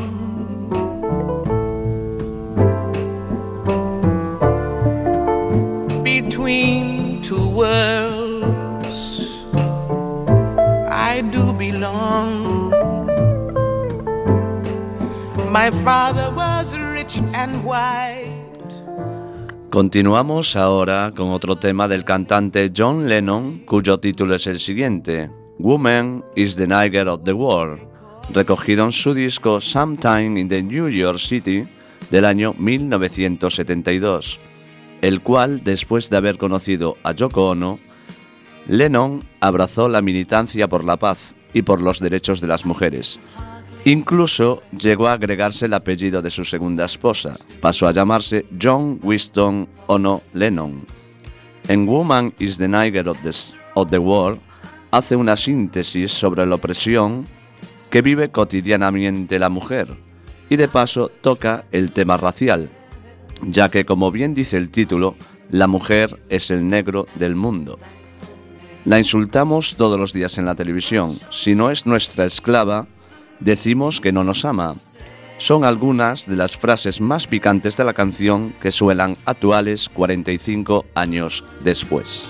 Continuamos ahora con otro tema del cantante John Lennon, cuyo título es el siguiente, Woman is the Niger of the World, recogido en su disco Sometime in the New York City del año 1972, el cual, después de haber conocido a Yoko Ono, Lennon abrazó la militancia por la paz y por los derechos de las mujeres. Incluso llegó a agregarse el apellido de su segunda esposa. Pasó a llamarse John Winston Ono Lennon. En Woman is the Niger of the, of the World hace una síntesis sobre la opresión que vive cotidianamente la mujer y de paso toca el tema racial, ya que como bien dice el título, la mujer es el negro del mundo. La insultamos todos los días en la televisión. Si no es nuestra esclava, decimos que no nos ama. Son algunas de las frases más picantes de la canción que suelan actuales 45 años después.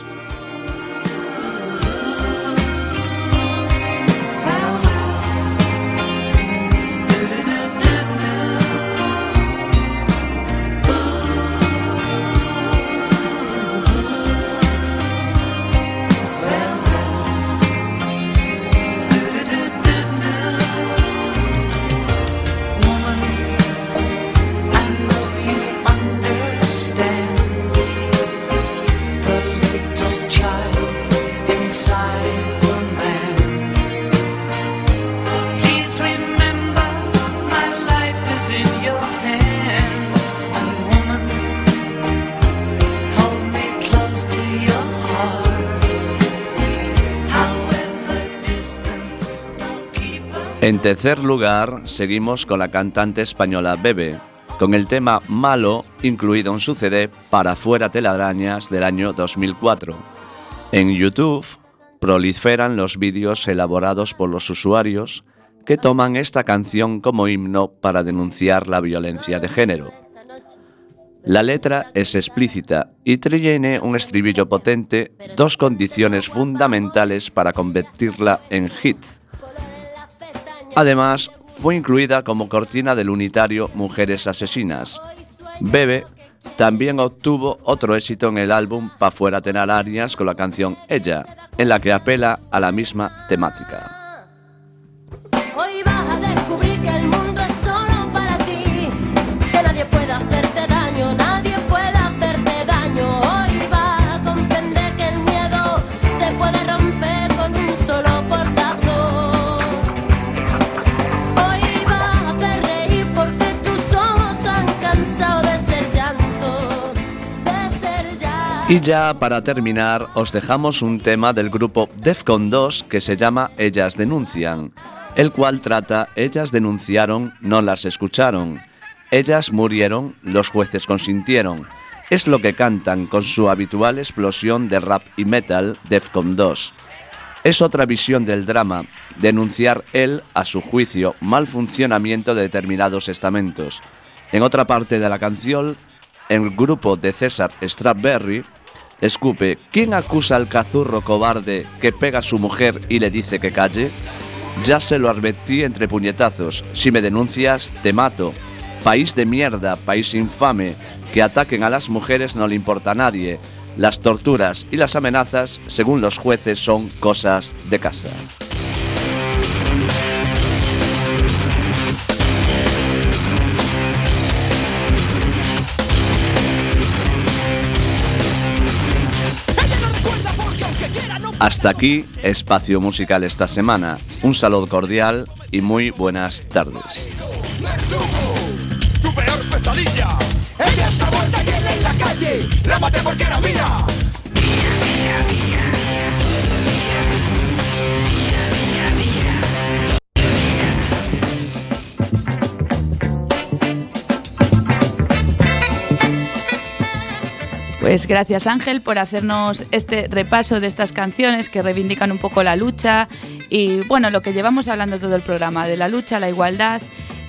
Tercer lugar, seguimos con la cantante española Bebe, con el tema Malo incluido en su CD Para fuera telarañas del año 2004. En YouTube proliferan los vídeos elaborados por los usuarios que toman esta canción como himno para denunciar la violencia de género. La letra es explícita y tiene un estribillo potente, dos condiciones fundamentales para convertirla en hit. Además, fue incluida como cortina del unitario Mujeres Asesinas. Bebe también obtuvo otro éxito en el álbum Pa' fuera Tenararias con la canción Ella, en la que apela a la misma temática. Hoy vas a descubrir que el mundo Y ya para terminar, os dejamos un tema del grupo Defcon 2 que se llama Ellas Denuncian, el cual trata Ellas denunciaron, no las escucharon. Ellas murieron, los jueces consintieron. Es lo que cantan con su habitual explosión de rap y metal Defcon 2. Es otra visión del drama, denunciar él, a su juicio, mal funcionamiento de determinados estamentos. En otra parte de la canción, el grupo de César Strawberry escupe ¿Quién acusa al cazurro cobarde que pega a su mujer y le dice que calle? Ya se lo advertí entre puñetazos, si me denuncias te mato. País de mierda, país infame, que ataquen a las mujeres no le importa a nadie. Las torturas y las amenazas, según los jueces, son cosas de casa. Hasta aquí, espacio musical esta semana. Un saludo cordial y muy buenas tardes. Ella está muerta y él en la calle. La maté porque era mía. Pues gracias Ángel por hacernos este repaso de estas canciones que reivindican un poco la lucha y bueno, lo que llevamos hablando todo el programa, de la lucha, la igualdad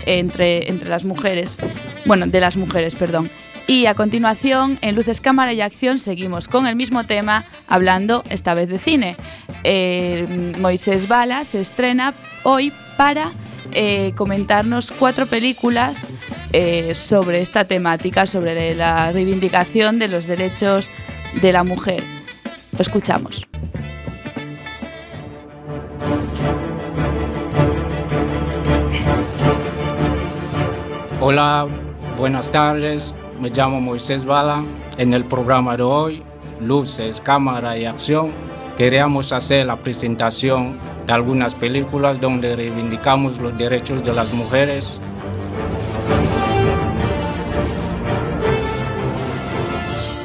entre, entre las mujeres, bueno, de las mujeres, perdón. Y a continuación, en Luces, Cámara y Acción, seguimos con el mismo tema, hablando esta vez de cine. Eh, Moisés Bala se estrena hoy para eh, comentarnos cuatro películas eh, sobre esta temática, sobre la reivindicación de los derechos de la mujer. Lo escuchamos. Hola, buenas tardes. Me llamo Moisés Bala. En el programa de hoy, Luces, Cámara y Acción, queríamos hacer la presentación de algunas películas donde reivindicamos los derechos de las mujeres.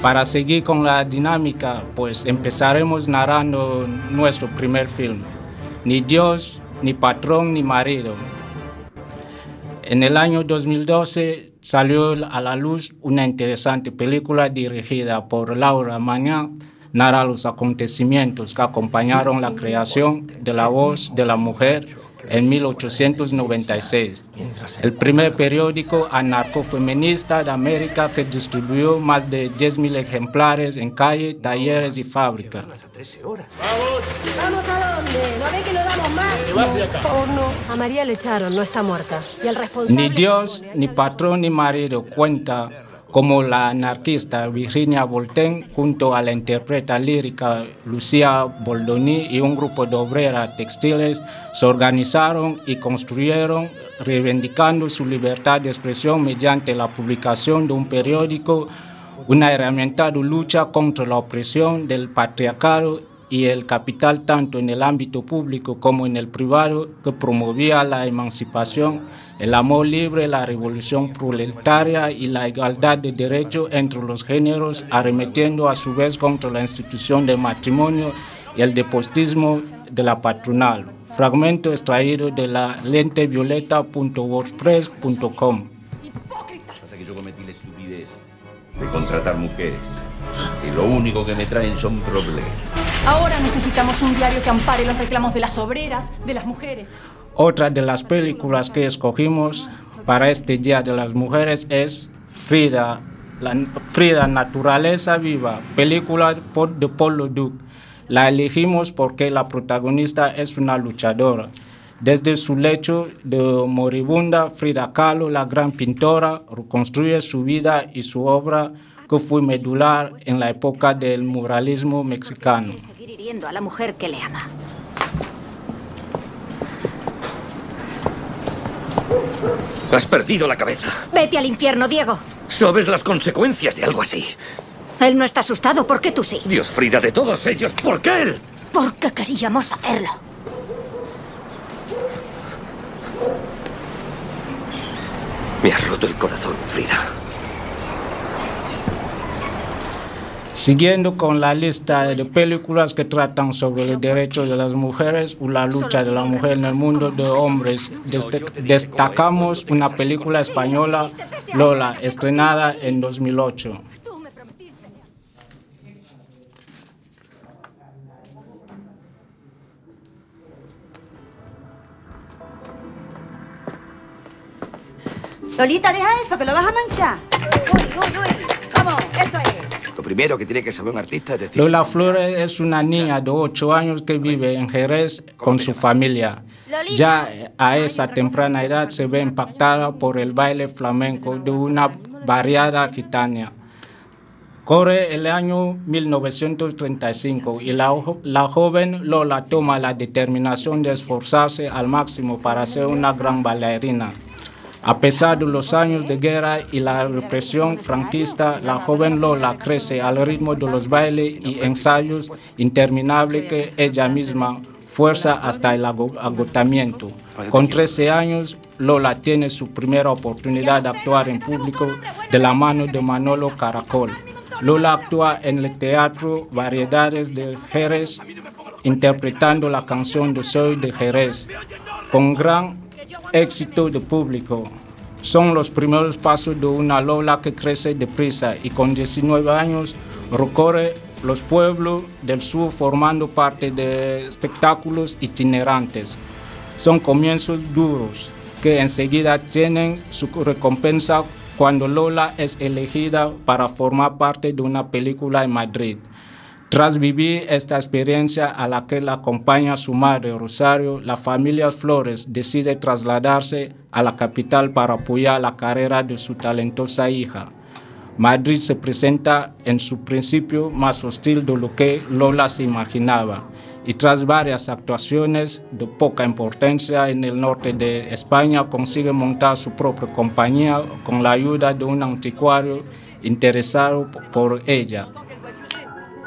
Para seguir con la dinámica, pues empezaremos narrando nuestro primer film, Ni Dios, ni patrón, ni marido. En el año 2012 salió a la luz una interesante película dirigida por Laura Mañán, narra los acontecimientos que acompañaron la creación de la voz de la mujer en 1896, el primer periódico anarcofeminista de América que distribuyó más de 10.000 ejemplares en calle, talleres y fábricas. ¿Vamos a dónde? ¿No ve que no damos más? Oh, no. A María le echaron, no está muerta. Y al responsable... Ni Dios, ni patrón, ni marido cuenta como la anarquista Virginia Voltaire junto a la interpreta lírica Lucía Boldoni y un grupo de obreras textiles se organizaron y construyeron reivindicando su libertad de expresión mediante la publicación de un periódico, una herramienta de lucha contra la opresión del patriarcado y el capital tanto en el ámbito público como en el privado que promovía la emancipación, el amor libre, la revolución proletaria y la igualdad de derechos entre los géneros, arremetiendo a su vez contra la institución del matrimonio y el deportismo de la patronal. Fragmento extraído de la lentevioleta.wordpress.com. Pasa que yo cometí la estupidez de contratar mujeres. Y lo único que me traen son problemas. Ahora necesitamos un diario que ampare los reclamos de las obreras, de las mujeres. Otra de las películas que escogimos para este Día de las Mujeres es Frida, la, Frida Naturaleza Viva, película por, de Paul Leduc. La elegimos porque la protagonista es una luchadora. Desde su lecho de moribunda, Frida Kahlo, la gran pintora, reconstruye su vida y su obra que fue medular en la época del muralismo mexicano. Seguir hiriendo a la mujer que le ama. Has perdido la cabeza. Vete al infierno, Diego. ¿Sabes las consecuencias de algo así? Él no está asustado, ¿por qué tú sí? Dios Frida de todos ellos, ¿por qué él? Porque queríamos hacerlo. Me has roto el corazón, Frida. Siguiendo con la lista de películas que tratan sobre los derechos de las mujeres o la lucha de la mujer en el mundo de hombres, dest- destacamos una película española, Lola, estrenada en 2008. Lolita, deja eso, que lo vas a manchar. Uy, uy, uy. Vamos, eso es. Lo primero que tiene que saber un artista es decir... Lola Flores es una niña de 8 años que vive en Jerez con su familia. Ya a esa temprana edad se ve impactada por el baile flamenco de una barriada gitana. Corre el año 1935 y la, la joven Lola toma la determinación de esforzarse al máximo para ser una gran bailarina. A pesar de los años de guerra y la represión franquista, la joven Lola crece al ritmo de los bailes y ensayos interminables que ella misma fuerza hasta el ago- agotamiento. Con 13 años, Lola tiene su primera oportunidad de actuar en público de la mano de Manolo Caracol. Lola actúa en el Teatro Variedades de Jerez, interpretando la canción de Soy de Jerez, con gran éxito de público. Son los primeros pasos de una Lola que crece deprisa y con 19 años recorre los pueblos del sur formando parte de espectáculos itinerantes. Son comienzos duros que enseguida tienen su recompensa cuando Lola es elegida para formar parte de una película en Madrid. Tras vivir esta experiencia a la que la acompaña su madre Rosario, la familia Flores decide trasladarse a la capital para apoyar la carrera de su talentosa hija. Madrid se presenta en su principio más hostil de lo que Lola se imaginaba y tras varias actuaciones de poca importancia en el norte de España consigue montar su propia compañía con la ayuda de un anticuario interesado por ella.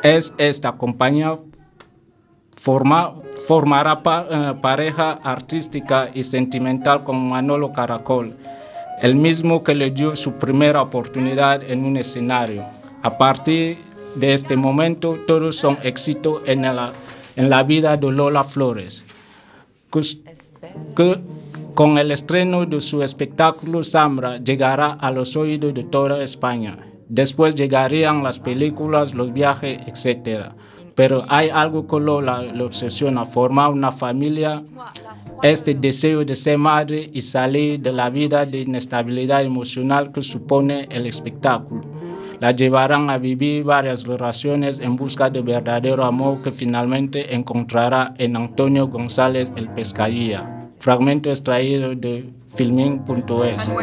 Es esta compañía forma- formará eh, pareja artística y sentimental con Manolo Caracol, el mismo que le dio su primera oportunidad en un escenario. A partir de este momento, todos son éxitos en la, en la vida de Lola Flores, que- con el estreno de su espectáculo Zambra llegará a los oídos de toda España. Después llegarían las películas, los viajes, etc. Pero hay algo que Lola le obsesiona, formar una familia, este deseo de ser madre y salir de la vida de inestabilidad emocional que supone el espectáculo. La llevarán a vivir varias relaciones en busca de verdadero amor que finalmente encontrará en Antonio González el Pescadilla. Fragmento extraído de filming.es.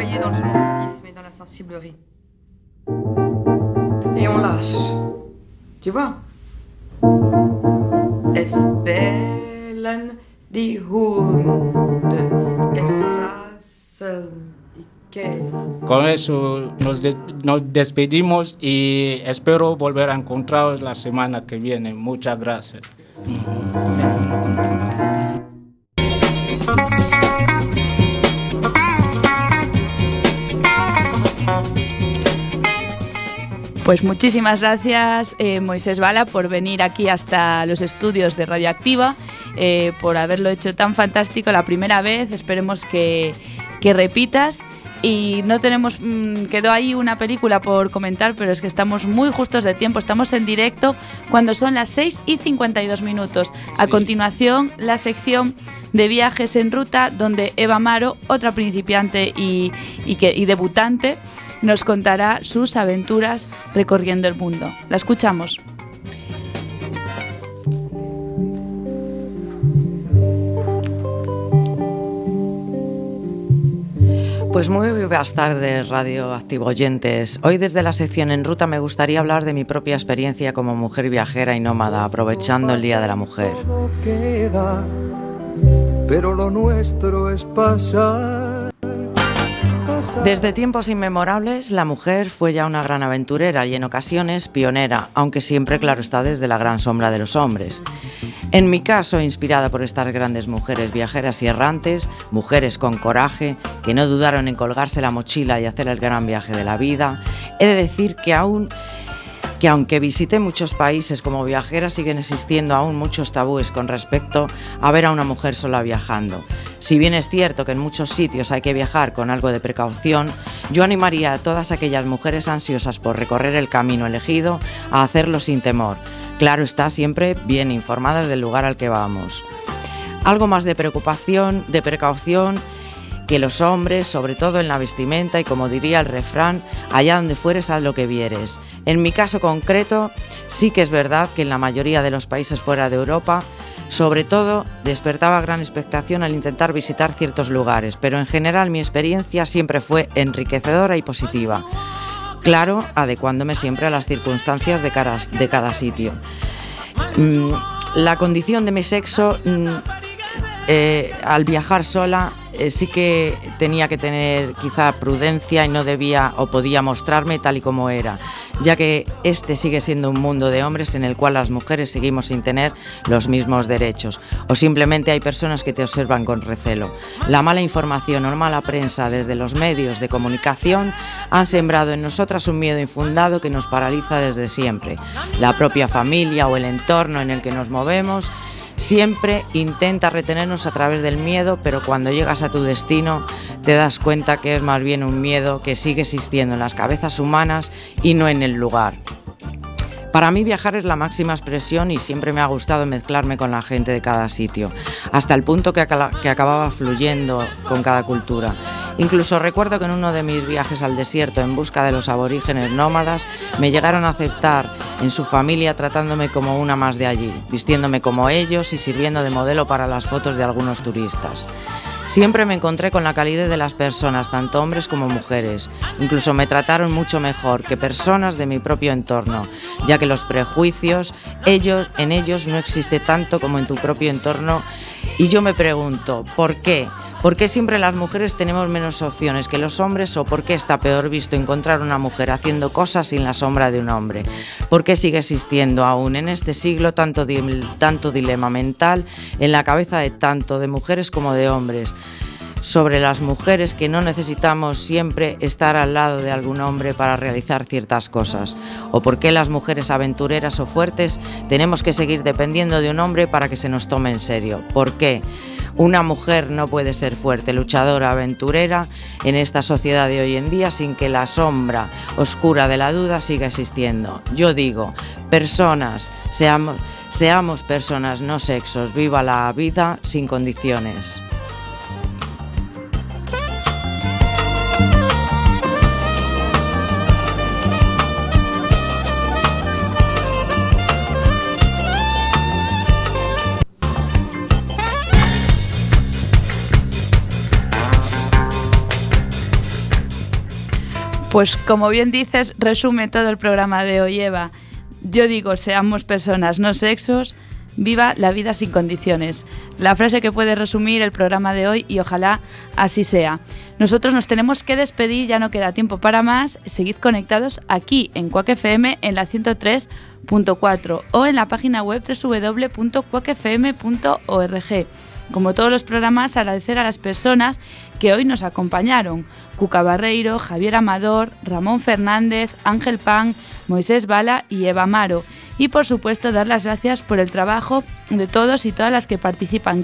et on lâche. Tu vois Es bellen die Hunde, es rasseln. Con eso nos, de- nos despedimos y espero volver a encontraros la semana que viene. Muchas gracias. Pues muchísimas gracias, eh, Moisés Bala, por venir aquí hasta los estudios de Radioactiva, eh, por haberlo hecho tan fantástico la primera vez. Esperemos que, que repitas. Y no tenemos, mm, quedó ahí una película por comentar, pero es que estamos muy justos de tiempo. Estamos en directo cuando son las 6 y 52 minutos. A continuación, la sección de viajes en ruta, donde Eva Amaro, otra principiante y, y que, y debutante, nos contará sus aventuras recorriendo el mundo. La escuchamos. Pues muy buenas tardes, Radio Activo oyentes. Hoy desde la sección En Ruta me gustaría hablar de mi propia experiencia como mujer viajera y nómada, aprovechando el Día de la Mujer. queda, pero lo nuestro es pasar. Desde tiempos inmemorables, la mujer fue ya una gran aventurera y en ocasiones pionera, aunque siempre, claro está, desde la gran sombra de los hombres. En mi caso, inspirada por estas grandes mujeres viajeras y errantes, mujeres con coraje, que no dudaron en colgarse la mochila y hacer el gran viaje de la vida, he de decir que aún que aunque visité muchos países como viajera, siguen existiendo aún muchos tabúes con respecto a ver a una mujer sola viajando. Si bien es cierto que en muchos sitios hay que viajar con algo de precaución, yo animaría a todas aquellas mujeres ansiosas por recorrer el camino elegido a hacerlo sin temor. Claro está, siempre bien informadas del lugar al que vamos. Algo más de preocupación, de precaución que los hombres, sobre todo en la vestimenta y como diría el refrán, allá donde fueres haz lo que vieres. En mi caso concreto, sí que es verdad que en la mayoría de los países fuera de Europa, sobre todo, despertaba gran expectación al intentar visitar ciertos lugares, pero en general mi experiencia siempre fue enriquecedora y positiva. Claro, adecuándome siempre a las circunstancias de, caras- de cada sitio. Mm, la condición de mi sexo, mm, eh, al viajar sola, eh, sí que tenía que tener quizá prudencia y no debía o podía mostrarme tal y como era, ya que este sigue siendo un mundo de hombres en el cual las mujeres seguimos sin tener los mismos derechos, o simplemente hay personas que te observan con recelo. La mala información o mala prensa desde los medios de comunicación han sembrado en nosotras un miedo infundado que nos paraliza desde siempre. La propia familia o el entorno en el que nos movemos Siempre intenta retenernos a través del miedo, pero cuando llegas a tu destino te das cuenta que es más bien un miedo que sigue existiendo en las cabezas humanas y no en el lugar. Para mí viajar es la máxima expresión y siempre me ha gustado mezclarme con la gente de cada sitio, hasta el punto que, acababa fluyendo con cada cultura. Incluso recuerdo que en uno de mis viajes al desierto en busca de los aborígenes nómadas me llegaron a aceptar en su familia tratándome como una más de allí, vistiéndome como ellos y sirviendo de modelo para las fotos de algunos turistas. Siempre me encontré con la calidez de las personas, tanto hombres como mujeres. Incluso me trataron mucho mejor que personas de mi propio entorno, ya que los prejuicios, ellos, en ellos no existe tanto como en tu propio entorno. Y yo me pregunto, ¿por qué? ¿Por qué siempre las mujeres tenemos menos opciones que los hombres o por qué está peor visto encontrar una mujer haciendo cosas sin la sombra de un hombre? ¿Por qué sigue existiendo aún en este siglo tanto, tanto dilema mental en la cabeza de tanto de mujeres como de hombres? Sobre las mujeres que no necesitamos siempre estar al lado de algún hombre para realizar ciertas cosas, o por qué las mujeres aventureras o fuertes tenemos que seguir dependiendo de un hombre para que se nos tome en serio, por qué una mujer no puede ser fuerte, luchadora, aventurera en esta sociedad de hoy en día sin que la sombra oscura de la duda siga existiendo. Yo digo, personas, seamos, seamos personas, no sexos, viva la vida sin condiciones. Pues como bien dices, resume todo el programa de hoy, Eva. Yo digo, seamos personas, no sexos, viva la vida sin condiciones. La frase que puede resumir el programa de hoy y ojalá así sea. Nosotros nos tenemos que despedir, ya no queda tiempo para más. Seguid conectados aquí en Quack FM en la 103.4 o en la página web www.quackfm.org. Como todos los programas, agradecer a las personas que hoy nos acompañaron. Cuca Barreiro, Javier Amador, Ramón Fernández, Ángel Pan, Moisés Bala y Eva Maro. Y por supuesto dar las gracias por el trabajo de todos y todas las que participan